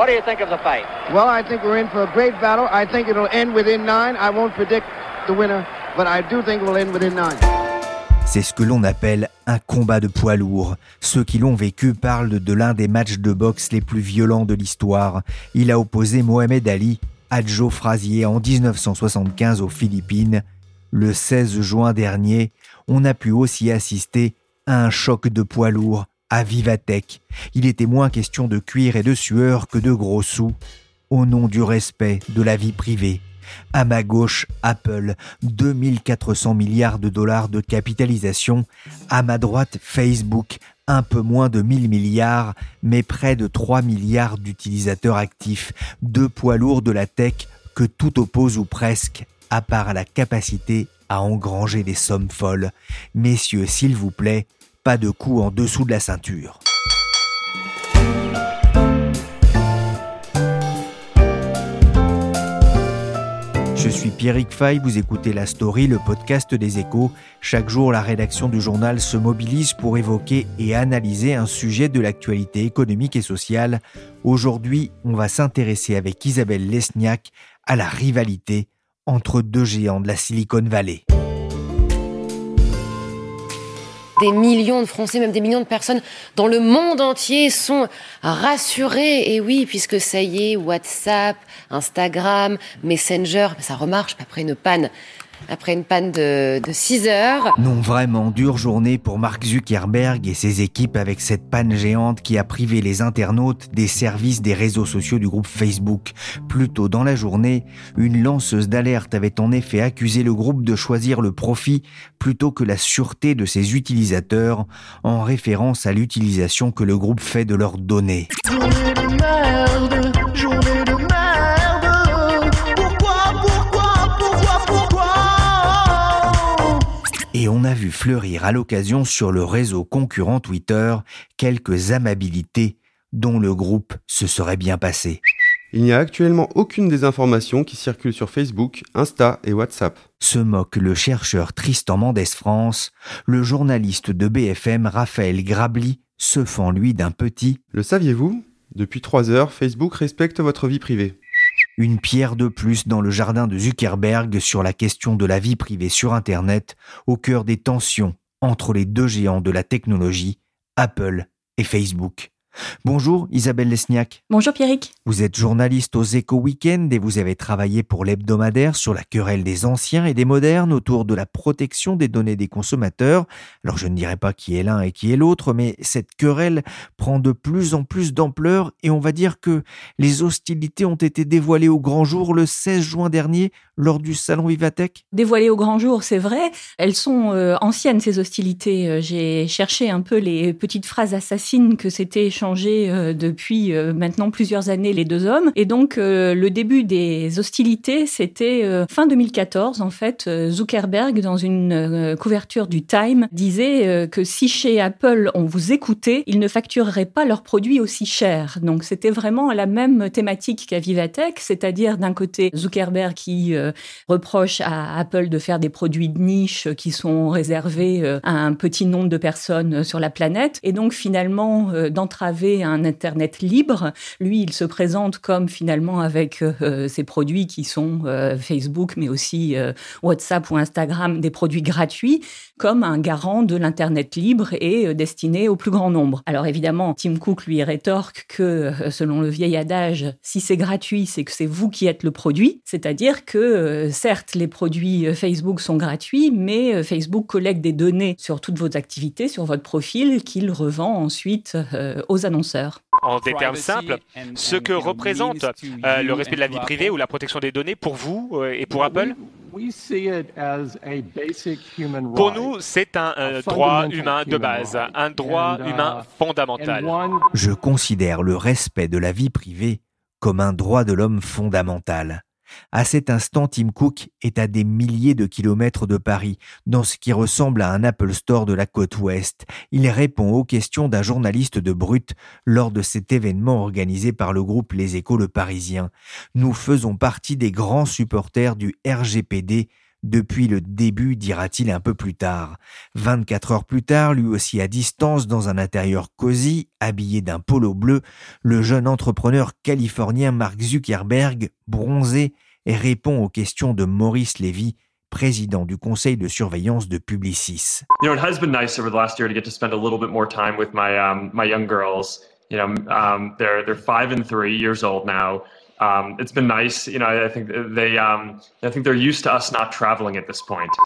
What do you think of the fight? Well, I think we're in for a great battle. I think it'll end within nine. I won't predict the winner, but I do think it will end within nine. C'est ce que l'on appelle un combat de poids lourd. Ceux qui l'ont vécu parlent de l'un des matchs de boxe les plus violents de l'histoire. Il a opposé Mohamed Ali à Joe Frazier en 1975 aux Philippines. Le 16 juin dernier, on a pu aussi assister à un choc de poids lourd à Vivatech. Il était moins question de cuir et de sueur que de gros sous, au nom du respect de la vie privée. À ma gauche, Apple, 2400 milliards de dollars de capitalisation. À ma droite, Facebook, un peu moins de 1000 milliards, mais près de 3 milliards d'utilisateurs actifs. Deux poids lourds de la tech que tout oppose ou presque, à part la capacité à engranger des sommes folles. Messieurs, s'il vous plaît, pas de coup en dessous de la ceinture. Je suis Pierrick Fay, vous écoutez La Story, le podcast des échos. Chaque jour, la rédaction du journal se mobilise pour évoquer et analyser un sujet de l'actualité économique et sociale. Aujourd'hui, on va s'intéresser avec Isabelle Lesniak à la rivalité entre deux géants de la Silicon Valley des millions de Français, même des millions de personnes dans le monde entier sont rassurés. Et oui, puisque ça y est, WhatsApp, Instagram, Messenger, ça remarche après une panne après une panne de, 6 heures. Non, vraiment, dure journée pour Mark Zuckerberg et ses équipes avec cette panne géante qui a privé les internautes des services des réseaux sociaux du groupe Facebook. Plus tôt dans la journée, une lanceuse d'alerte avait en effet accusé le groupe de choisir le profit plutôt que la sûreté de ses utilisateurs, en référence à l'utilisation que le groupe fait de leurs données. On a vu fleurir à l'occasion sur le réseau concurrent Twitter quelques amabilités dont le groupe se serait bien passé. Il n'y a actuellement aucune des informations qui circulent sur Facebook, Insta et WhatsApp. Se moque le chercheur Tristan Mendes France, le journaliste de BFM Raphaël Grabli se fend lui d'un petit. Le saviez-vous? Depuis trois heures, Facebook respecte votre vie privée. Une pierre de plus dans le jardin de Zuckerberg sur la question de la vie privée sur Internet, au cœur des tensions entre les deux géants de la technologie, Apple et Facebook. Bonjour Isabelle Lesniak. Bonjour Pierrick. Vous êtes journaliste aux Éco Weekend et vous avez travaillé pour l'hebdomadaire sur la querelle des anciens et des modernes autour de la protection des données des consommateurs. Alors je ne dirais pas qui est l'un et qui est l'autre, mais cette querelle prend de plus en plus d'ampleur et on va dire que les hostilités ont été dévoilées au grand jour le 16 juin dernier lors du salon Vivatech. Dévoilées au grand jour, c'est vrai. Elles sont euh, anciennes ces hostilités. Euh, j'ai cherché un peu les petites phrases assassines que c'était changé euh, depuis euh, maintenant plusieurs années les deux hommes. Et donc euh, le début des hostilités, c'était fin 2014 en fait. Zuckerberg, dans une couverture du Time, disait que si chez Apple on vous écoutait, ils ne factureraient pas leurs produits aussi cher. Donc c'était vraiment la même thématique qu'à Vivatech, c'est-à-dire d'un côté Zuckerberg qui reproche à Apple de faire des produits de niche qui sont réservés à un petit nombre de personnes sur la planète, et donc finalement d'entraver un Internet libre. Lui, il se présente comme finalement avec euh, ses produits qui sont euh, Facebook, mais aussi euh, WhatsApp ou Instagram, des produits gratuits, comme un garant de l'Internet libre et destiné au plus grand nombre. Alors évidemment, Tim Cook lui rétorque que, selon le vieil adage, si c'est gratuit, c'est que c'est vous qui êtes le produit. C'est-à-dire que, certes, les produits Facebook sont gratuits, mais Facebook collecte des données sur toutes vos activités, sur votre profil, qu'il revend ensuite aux annonceurs. En des termes simples, ce que représente euh, le respect de la vie privée ou la protection des données pour vous euh, et pour Apple Pour nous, c'est un euh, droit humain de base, un droit humain uh, fondamental. Je considère le respect de la vie privée comme un droit de l'homme fondamental. À cet instant, Tim Cook est à des milliers de kilomètres de Paris, dans ce qui ressemble à un Apple Store de la côte ouest. Il répond aux questions d'un journaliste de Brut lors de cet événement organisé par le groupe Les Échos Le Parisien. Nous faisons partie des grands supporters du RGPD, depuis le début, dira-t-il un peu plus tard. 24 heures plus tard, lui aussi à distance, dans un intérieur cosy, habillé d'un polo bleu, le jeune entrepreneur californien Mark Zuckerberg, bronzé, répond aux questions de Maurice Lévy, président du conseil de surveillance de Publicis. You know, it has been nice over the last year to get to spend a little bit more time with my um, my young girls. You know, um, they're they're five and three years old now.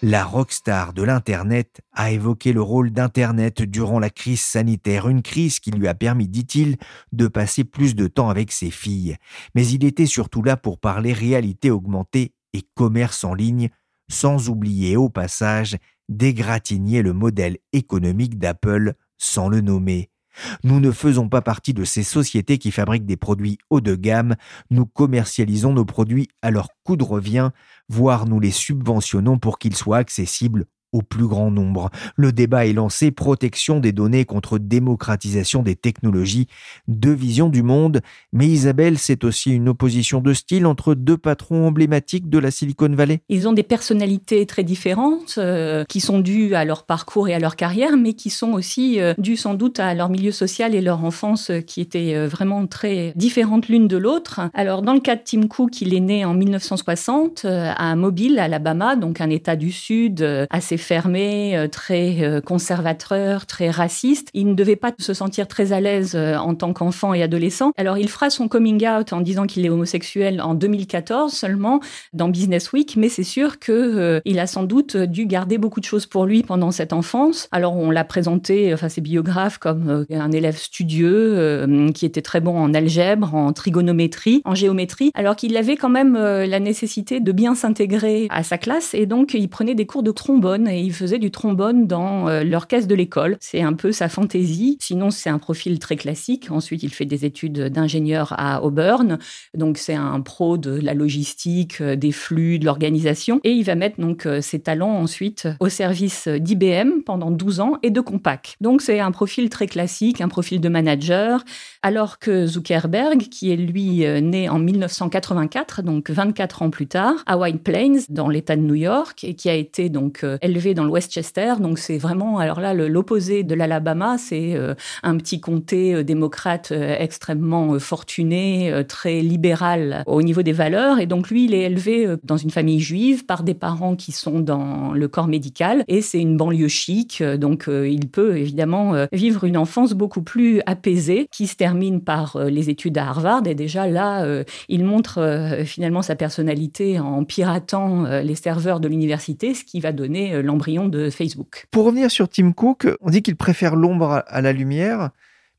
La rockstar de l'Internet a évoqué le rôle d'Internet durant la crise sanitaire, une crise qui lui a permis, dit-il, de passer plus de temps avec ses filles. Mais il était surtout là pour parler réalité augmentée et commerce en ligne, sans oublier au passage d'égratigner le modèle économique d'Apple sans le nommer. Nous ne faisons pas partie de ces sociétés qui fabriquent des produits haut de gamme, nous commercialisons nos produits à leur coût de revient, voire nous les subventionnons pour qu'ils soient accessibles au plus grand nombre. Le débat est lancé protection des données contre démocratisation des technologies, deux visions du monde, mais Isabelle, c'est aussi une opposition de style entre deux patrons emblématiques de la Silicon Valley. Ils ont des personnalités très différentes euh, qui sont dues à leur parcours et à leur carrière, mais qui sont aussi euh, dues sans doute à leur milieu social et leur enfance euh, qui étaient vraiment très différentes l'une de l'autre. Alors dans le cas de Tim Cook, il est né en 1960 à Mobile, Alabama, donc un État du Sud assez fermé, euh, très euh, conservateur, très raciste. Il ne devait pas se sentir très à l'aise euh, en tant qu'enfant et adolescent. Alors il fera son coming out en disant qu'il est homosexuel en 2014 seulement dans Business Week, mais c'est sûr que il a sans doute dû garder beaucoup de choses pour lui pendant cette enfance. Alors on l'a présenté, enfin ses biographes, comme un élève studieux qui était très bon en algèbre, en trigonométrie, en géométrie, alors qu'il avait quand même la nécessité de bien s'intégrer à sa classe et donc il prenait des cours de trombone et il faisait du trombone dans euh, l'orchestre de l'école. C'est un peu sa fantaisie. Sinon, c'est un profil très classique. Ensuite, il fait des études d'ingénieur à Auburn. Donc, c'est un pro de la logistique, euh, des flux, de l'organisation. Et il va mettre donc euh, ses talents ensuite au service d'IBM pendant 12 ans et de Compaq. Donc, c'est un profil très classique, un profil de manager. Alors que Zuckerberg, qui est lui né en 1984, donc 24 ans plus tard, à White Plains, dans l'État de New York, et qui a été donc élevé dans le Westchester. Donc c'est vraiment, alors là, l'opposé de l'Alabama, c'est euh, un petit comté euh, démocrate euh, extrêmement fortuné, très libéral au niveau des valeurs. Et donc lui, il est élevé dans une famille juive par des parents qui sont dans le corps médical. Et c'est une banlieue chic. Donc il peut évidemment vivre une enfance beaucoup plus apaisée qui se termine par les études à Harvard. Et déjà là, il montre finalement sa personnalité en piratant les serveurs de l'université, ce qui va donner Pour revenir sur Tim Cook, on dit qu'il préfère l'ombre à la lumière.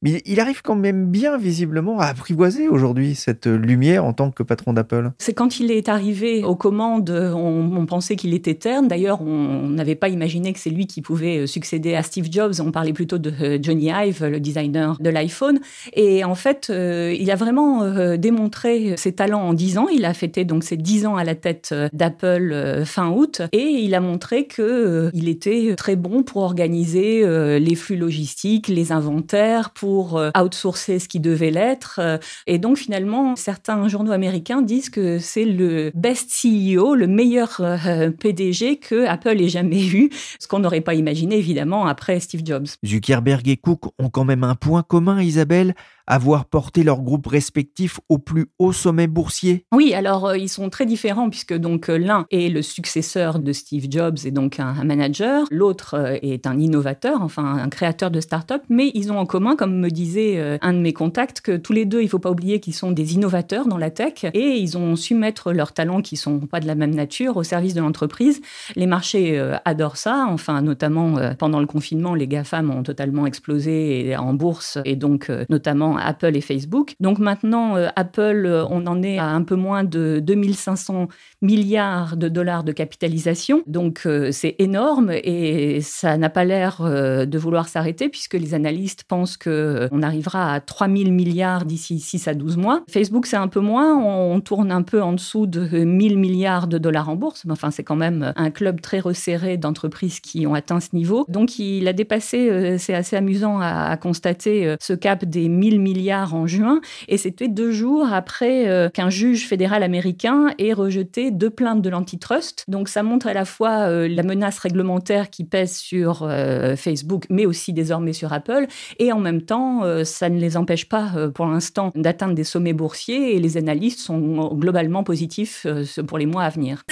Mais il arrive quand même bien, visiblement, à apprivoiser aujourd'hui cette lumière en tant que patron d'Apple. C'est quand il est arrivé aux commandes, on, pensait qu'il était terne. D'ailleurs, on n'avait pas imaginé que c'est lui qui pouvait succéder à Steve Jobs. On parlait plutôt de euh, Johnny Ive, le designer de l'iPhone. Et en fait, euh, il a vraiment euh, démontré ses talents en 10 ans. Il a fêté donc ses 10 ans à la tête d'Apple fin août. Et il a montré qu'il était très bon pour organiser les flux logistiques, les inventaires, pour euh, outsourcer ce qui devait l'être. Euh, et donc finalement, certains journaux américains disent que c'est le best CEO, le meilleur euh, PDG que Apple ait jamais eu, ce qu'on n'aurait pas imaginé évidemment après Steve Jobs. Zuckerberg et Cook ont quand même un point commun, Isabelle, avoir porté leurs groupes respectifs au plus haut sommet boursier Oui, alors euh, ils sont très différents puisque donc euh, l'un est le successeur de Steve Jobs et donc un, manager, l'autre euh, est un innovateur, enfin un créateur de start-up, mais ils ont en commun, comme me disait un de mes contacts, que tous les deux, il faut pas oublier qu'ils sont des innovateurs dans la tech et ils ont su mettre leurs talents qui sont pas de la même nature au service de l'entreprise. Les marchés adorent ça, enfin notamment pendant le confinement, les GAFAM ont totalement explosé en bourse et donc notamment Apple et Facebook. Donc maintenant, euh, Apple, on en est à un peu moins de 2500 milliards de dollars de capitalisation. Donc c'est énorme et ça n'a pas l'air de vouloir s'arrêter puisque les analystes pensent qu'on arrivera à 3000 milliards d'ici 6 à 12 mois. Facebook, c'est un peu moins. On tourne un peu en dessous de 1000 milliards de dollars en bourse. Mais enfin, c'est quand même un club très resserré d'entreprises qui ont atteint ce niveau. Donc, il a dépassé, euh, c'est assez amusant à, constater, euh, ce cap des 1000 milliards en juin. Et c'était deux jours après euh, qu'un juge fédéral américain ait rejeté deux plaintes de l'antitrust. Donc, ça montre à la fois la menace réglementaire qui pèse sur Facebook, mais aussi désormais sur Apple. Et en même temps, ça ne les empêche pas pour l'instant d'atteindre des sommets boursiers et les analystes sont globalement positifs pour les mois à venir.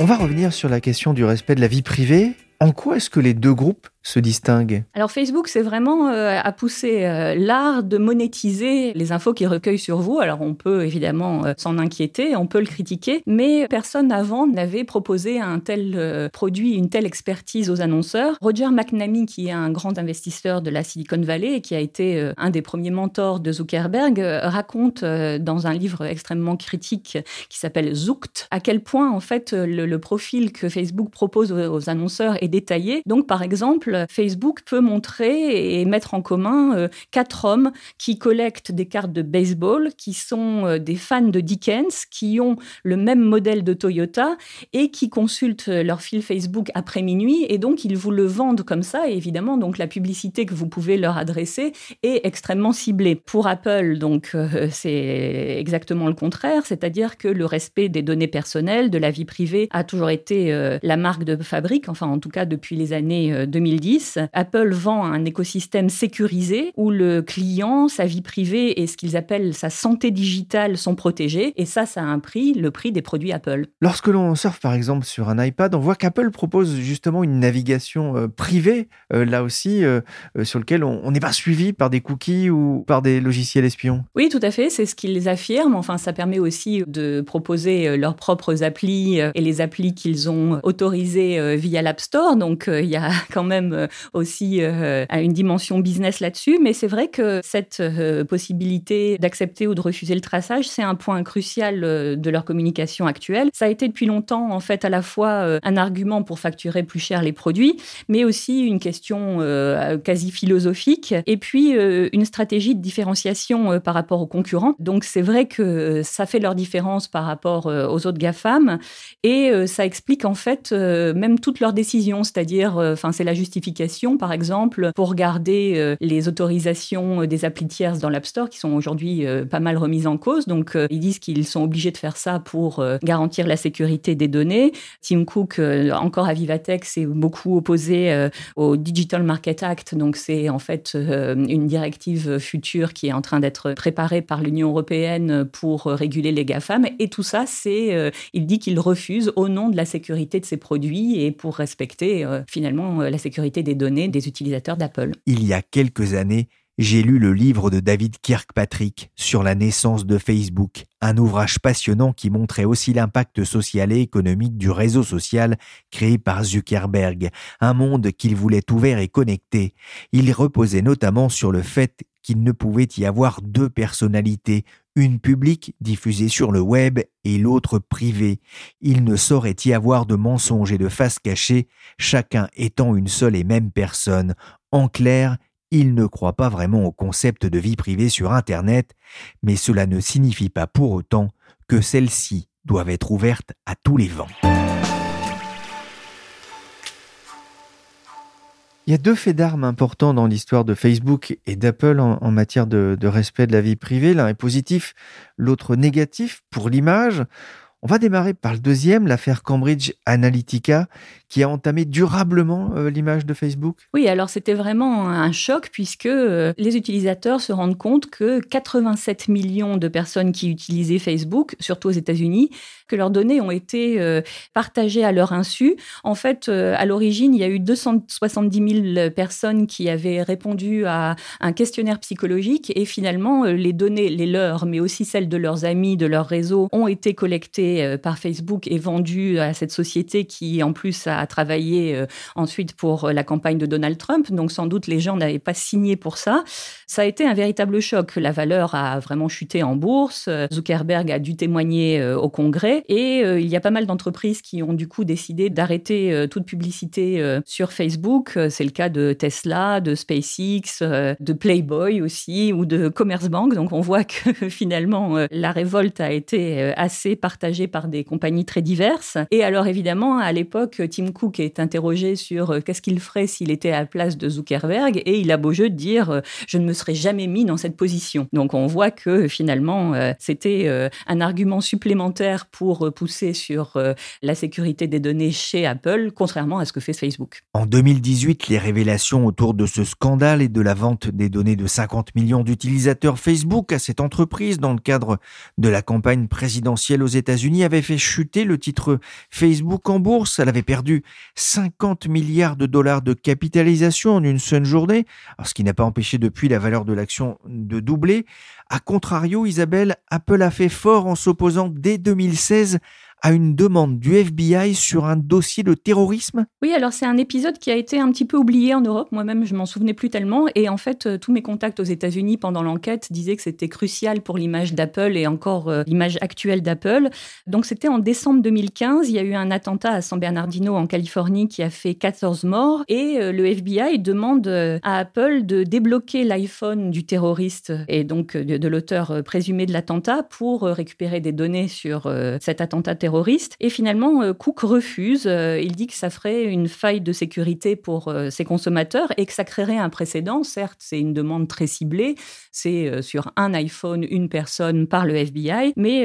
On va revenir sur la question du respect de la vie privée. En quoi est-ce que les deux groupes se distingue Alors Facebook, c'est vraiment euh, à pousser euh, l'art de monétiser les infos qu'il recueille sur vous. Alors on peut évidemment euh, s'en inquiéter, on peut le critiquer, mais personne avant n'avait proposé un tel produit, une telle expertise aux annonceurs. Roger McNamee, qui est un grand investisseur de la Silicon Valley et qui a été un des premiers mentors de Zuckerberg, raconte dans un livre extrêmement critique qui s'appelle Zooked à quel point en fait le, profil que Facebook propose aux annonceurs est Donc par exemple Facebook peut montrer et mettre en commun euh, quatre hommes qui collectent des cartes de baseball, qui sont euh, des fans de Dickens, qui ont le même modèle de Toyota et qui consultent leur fil Facebook après minuit. Et donc, ils vous le vendent comme ça. Et évidemment, donc, la publicité que vous pouvez leur adresser est extrêmement ciblée. Pour Apple, donc, euh, c'est exactement le contraire. C'est-à-dire que le respect des données personnelles, de la vie privée, a toujours été la marque de fabrique, enfin, en tout cas, depuis les années 2010 Apple vend un écosystème sécurisé où le client, sa vie privée et ce qu'ils appellent sa santé digitale sont protégés. Et ça, ça a un prix, le prix des produits Apple. Lorsque l'on surfe par exemple sur un iPad, on voit qu'Apple propose justement une navigation euh, privée, euh, là aussi, euh, sur lequel on n'est pas suivi par des cookies ou par des logiciels espions. Oui, tout à fait, c'est ce qu'ils affirment. Enfin, ça permet aussi de proposer leurs propres applis et les applis qu'ils ont autorisées via l'App Store. Donc, il y a quand même euh, aussi euh, une dimension business là-dessus. Mais c'est vrai que cette euh, possibilité d'accepter ou de refuser le traçage, c'est un point crucial de leur communication actuelle. Ça a été depuis longtemps, en fait, à la fois un argument pour facturer plus cher les produits, mais aussi une question quasi philosophique, et puis une stratégie de différenciation par rapport aux concurrents. Donc c'est vrai que ça fait leur différence par rapport aux autres GAFAM, et ça explique en fait même toutes leurs décisions, c'est-à-dire, enfin c'est la justification par exemple, pour garder euh, les autorisations euh, des applis tierces dans l'App Store, qui sont aujourd'hui euh, pas mal remises en cause. Donc, ils disent qu'ils sont obligés de faire ça pour garantir la sécurité des données. Tim Cook, encore à Vivatech, s'est beaucoup opposé au Digital Market Act. Donc, c'est en fait une directive future qui est en train d'être préparée par l'Union européenne pour réguler les GAFAM. Et tout ça, c'est, il dit qu'il refuse au nom de la sécurité de ses produits et pour respecter finalement la sécurité des données des utilisateurs d'Apple. Il y a quelques années, j'ai lu le livre de David Kirkpatrick sur la naissance de Facebook, un ouvrage passionnant qui montrait aussi l'impact social et économique du réseau social créé par Zuckerberg, un monde qu'il voulait ouvert et connecté. Il reposait notamment sur le fait qu'il ne pouvait y avoir deux personnalités, une publique diffusée sur le web et l'autre privée. Il ne saurait y avoir de mensonges et de faces cachées, chacun étant une seule et même personne. En clair, il ne croit pas vraiment au concept de vie privée sur Internet, mais cela ne signifie pas pour autant que celle-ci doivent être ouvertes à tous les vents. Il y a deux faits d'armes importants dans l'histoire de Facebook et d'Apple en, matière de, respect de la vie privée. L'un est positif, l'autre négatif pour l'image. On va démarrer par le deuxième, l'affaire Cambridge Analytica, qui a entamé durablement euh, l'image de Facebook. Oui, alors c'était vraiment un choc puisque euh, les utilisateurs se rendent compte que 87 millions de personnes qui utilisaient Facebook, surtout aux États-Unis, que leurs données ont été euh, partagées à leur insu. En fait, à l'origine, il y a eu 270 000 personnes qui avaient répondu à un questionnaire psychologique et finalement, les données, les leurs, mais aussi celles de leurs amis, de leur réseau, ont été collectées euh, par Facebook et vendu à cette société qui, en plus, a travaillé euh, ensuite pour euh, la campagne de Donald Trump. Donc, sans doute, les gens n'avaient pas signé pour ça. Ça a été un véritable choc. La valeur a vraiment chuté en bourse. Zuckerberg a dû témoigner au Congrès. Et il y a pas mal d'entreprises qui ont du coup décidé d'arrêter toute publicité sur Facebook. C'est le cas de Tesla, de SpaceX, de Playboy aussi, ou de Commerce Bank. Donc, on voit que finalement, la révolte a été assez partagée par des compagnies très diverses. Et alors évidemment, à l'époque, Tim Cook est interrogé sur euh, qu'est-ce qu'il ferait s'il était à la place de Zuckerberg, et il a beau jeu de dire euh, je ne me serais jamais mis dans cette position. Donc on voit que finalement, euh, c'était un argument supplémentaire pour pousser sur la sécurité des données chez Apple, contrairement à ce que fait Facebook. En 2018, les révélations autour de ce scandale et de la vente des données de 50 millions d'utilisateurs Facebook à cette entreprise dans le cadre de la campagne présidentielle aux États-Unis avait fait chuter le titre Facebook en bourse. Elle avait perdu 50 milliards de dollars de capitalisation en une seule journée, ce qui n'a pas empêché depuis la valeur de l'action de doubler. A contrario, Isabelle, Apple a fait fort en s'opposant dès 2016 à une demande du FBI sur un dossier de terrorisme? Oui, alors c'est un épisode qui a été un petit peu oublié en Europe. Moi-même, je m'en souvenais plus tellement. Et en fait, euh, tous mes contacts aux États-Unis pendant l'enquête disaient que c'était crucial pour l'image d'Apple et encore euh, l'image actuelle d'Apple. Donc c'était en décembre 2015. Il y a eu un attentat à San Bernardino en Californie qui a fait 14 morts. Et euh, le FBI demande à Apple de débloquer l'iPhone du terroriste et donc de, de l'auteur présumé de l'attentat pour récupérer des données sur cet attentat terroriste et finalement, euh, Cook refuse. Euh, il dit que ça ferait une faille de sécurité pour euh, ses consommateurs et que ça créerait un précédent. Certes, c'est une demande très ciblée. C'est sur un iPhone, une personne par le FBI, mais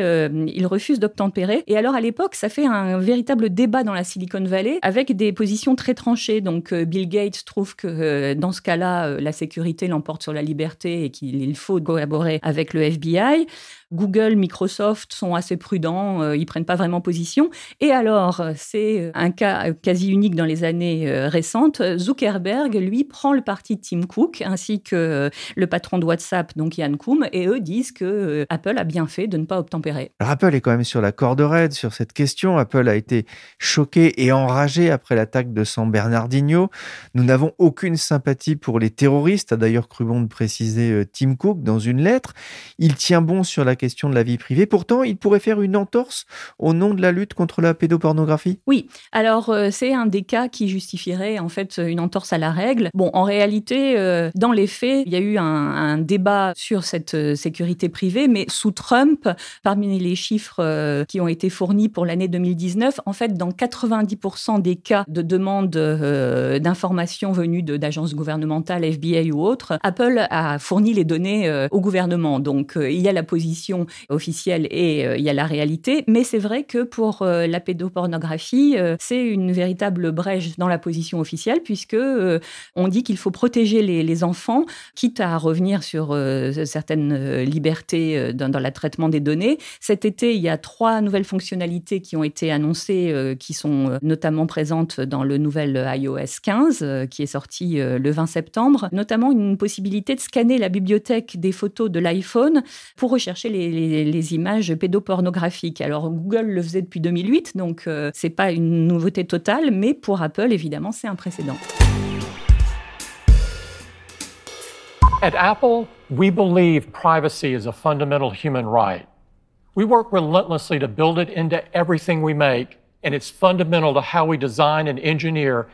il refuse d'obtempérer. Et alors, à l'époque, ça fait un véritable débat dans la Silicon Valley avec des positions très tranchées. Donc, Bill Gates trouve que dans ce cas-là, la sécurité l'emporte sur la liberté et qu'il faut collaborer avec le FBI. Google, Microsoft sont assez prudents, ils prennent pas vraiment position. Et alors, euh, c'est euh, un cas quasi unique dans les années récentes. Zuckerberg, lui, prend le parti de Tim Cook ainsi que le patron de WhatsApp, donc Yann Koum, et eux disent que Apple a bien fait de ne pas obtempérer. Alors Apple est quand même sur la corde raide sur cette question. Apple a été choqué et enragé après l'attaque de San Bernardino. Nous n'avons aucune sympathie pour les terroristes, a d'ailleurs cru bon de préciser Tim Cook dans une lettre. Il tient bon sur la question de la vie privée. Pourtant, il pourrait faire une entorse au nom de la lutte contre la pédopornographie? Oui, alors euh, c'est un des cas qui justifierait en fait une entorse à la règle. Bon, en réalité, euh, dans les faits, il y a eu un, débat sur cette euh, sécurité privée, mais sous Trump, parmi les chiffres qui ont été fournis pour l'année 2019, en fait, dans 90% des cas de demande d'informations venues d'agences gouvernementales, FBI ou autres, Apple a fourni les données au gouvernement. Donc, il y a la position officielle et il y a la réalité. Mais c'est vrai que pour euh, la pédopornographie, euh, c'est une véritable brèche dans la position officielle puisque on dit qu'il faut protéger les, enfants, quitte à revenir sur certaines libertés dans, dans le traitement des données. Cet été, il y a trois nouvelles fonctionnalités qui ont été annoncées, qui sont notamment présentes dans le nouvel iOS 15 qui est sorti le 20 septembre, notamment une possibilité de scanner la bibliothèque des photos de l'iPhone pour rechercher les les, images pédopornographiques. Alors Google le faisait depuis 2008, donc euh, c'est pas une nouveauté totale, mais pour Apple, évidemment, c'est un précédent. At Apple, we believe privacy is a fundamental human right. We work relentlessly to build it into everything we make, and it's fundamental to how we design and engineer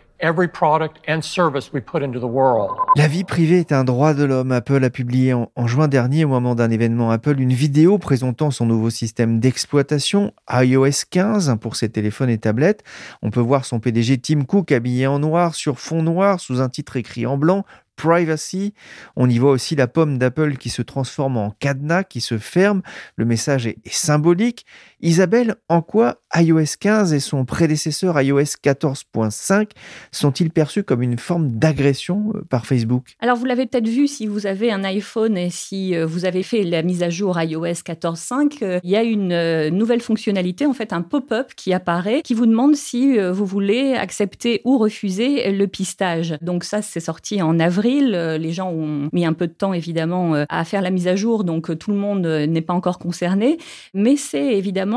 la vie privée est un droit de l'homme. Apple a publié en, juin dernier, au moment d'un événement Apple, une vidéo présentant son nouveau système d'exploitation iOS 15 pour ses téléphones et tablettes. On peut voir son PDG Tim Cook habillé en noir sur fond noir sous un titre écrit en blanc privacy. On y voit aussi la pomme d'Apple qui se transforme en cadenas, qui se ferme. Le message est, symbolique. Isabelle, en quoi iOS 15 et son prédécesseur iOS 14.5 sont-ils perçus comme une forme d'agression euh, par Facebook? Alors vous l'avez peut-être vu si vous avez un iPhone et si euh, vous avez fait la mise à jour iOS 14.5, euh, il y a une nouvelle fonctionnalité, en fait un pop-up qui apparaît, qui vous demande si vous voulez accepter ou refuser le pistage. Donc ça, c'est sorti en avril. Les gens ont mis un peu de temps évidemment à faire la mise à jour, donc tout le monde n'est pas encore concerné. Mais c'est évidemment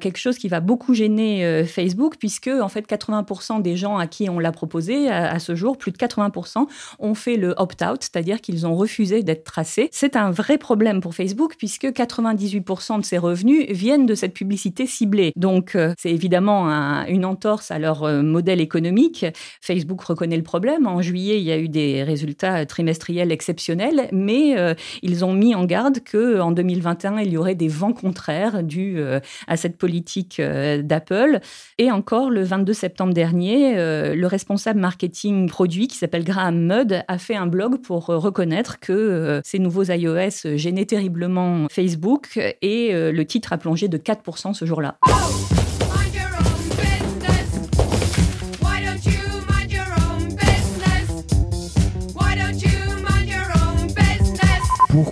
quelque chose qui va beaucoup gêner Facebook puisque en fait 80% des gens à qui on l'a proposé à, ce jour, plus de 80% ont fait le opt-out, c'est-à-dire qu'ils ont refusé d'être tracés. C'est un vrai problème pour Facebook puisque 98% de ses revenus viennent de cette publicité ciblée. Donc euh, c'est évidemment une entorse à leur euh, modèle économique. Facebook reconnaît le problème. En juillet, il y a eu des résultats trimestriels exceptionnels, mais euh, ils ont mis en garde que en 2021, il y aurait des vents contraires dus à cette politique d'Apple. Et encore le 22 septembre dernier, le responsable marketing produit qui s'appelle Graham Mudd a fait un blog pour reconnaître que ces nouveaux iOS gênaient terriblement Facebook et euh, le titre a plongé de 4% ce jour-là.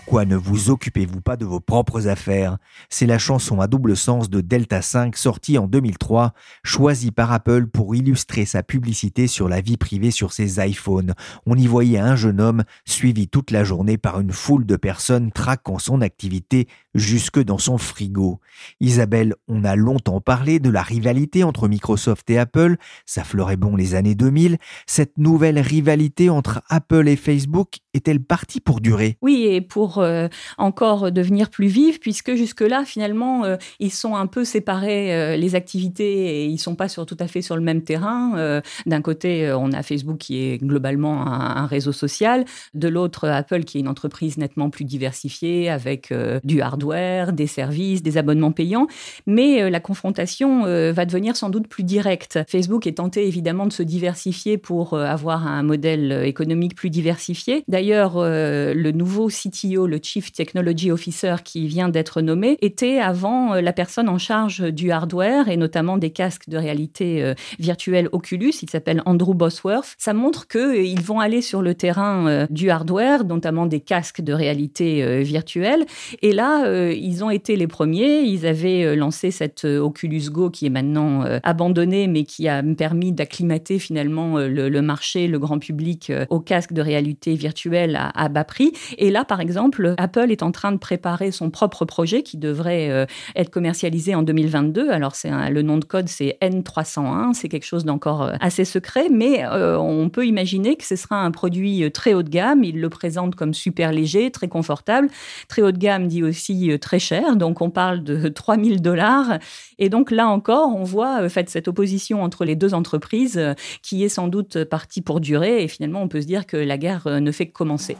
Pourquoi ne vous occupez-vous pas de vos propres affaires? C'est la chanson à double sens de Delta 5 sortie en 2003, choisie par Apple pour illustrer sa publicité sur la vie privée sur ses iPhones. On y voyait un jeune homme suivi toute la journée par une foule de personnes traquant son activité jusque dans son frigo. Isabelle, on a longtemps parlé de la rivalité entre Microsoft et Apple, ça fleurait bon les années 2000. Cette nouvelle rivalité entre Apple et Facebook est-elle partie pour durer? Oui, et pour euh, encore devenir plus vive, puisque jusque-là, finalement, euh, ils sont un peu séparés, euh, les activités, et ils sont pas sur, tout à fait sur le même terrain. D'un côté, on a Facebook qui est globalement un, réseau social, de l'autre, Apple qui est une entreprise nettement plus diversifiée, avec du hardware, des services, des abonnements payants, mais la confrontation va devenir sans doute plus directe. Facebook est tenté évidemment de se diversifier pour avoir un modèle économique plus diversifié. D'ailleurs, le nouveau site le Chief Technology Officer qui vient d'être nommé, était avant euh, la personne en charge du hardware et notamment des casques de réalité euh, virtuelle Oculus. Il s'appelle Andrew Bosworth. Ça montre qu'ils euh, vont aller sur le terrain du hardware, notamment des casques de réalité virtuelle. Et là, ils ont été les premiers. Ils avaient lancé cette Oculus Go qui est maintenant abandonnée, mais qui a permis d'acclimater finalement le, marché, le grand public aux casques de réalité virtuelle à bas prix. Et là, par exemple, Apple est en train de préparer son propre projet qui devrait euh, être commercialisé en 2022. Alors, c'est le nom de code, c'est N301. C'est quelque chose d'encore euh, assez secret, mais euh, on peut imaginer que ce sera un produit très haut de gamme. Il le présente comme super léger, très confortable. Très haut de gamme dit aussi très cher. Donc, on parle de 3000 dollars. Et donc, là encore, on voit cette opposition entre les deux entreprises qui est sans doute partie pour durer. Et finalement, on peut se dire que la guerre ne fait que commencer.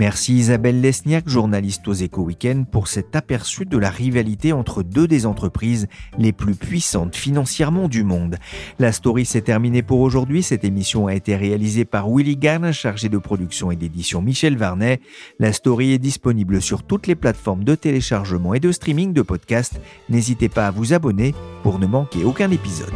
Merci Isabelle Lesniak, journaliste aux Éco Weekend, pour cet aperçu de la rivalité entre deux des entreprises les plus puissantes financièrement du monde. La story s'est terminée pour aujourd'hui. Cette émission a été réalisée par Willy Gann, chargé de production et d'édition Michel Varnet. La story est disponible sur toutes les plateformes de téléchargement et de streaming de podcasts. N'hésitez pas à vous abonner pour ne manquer aucun épisode.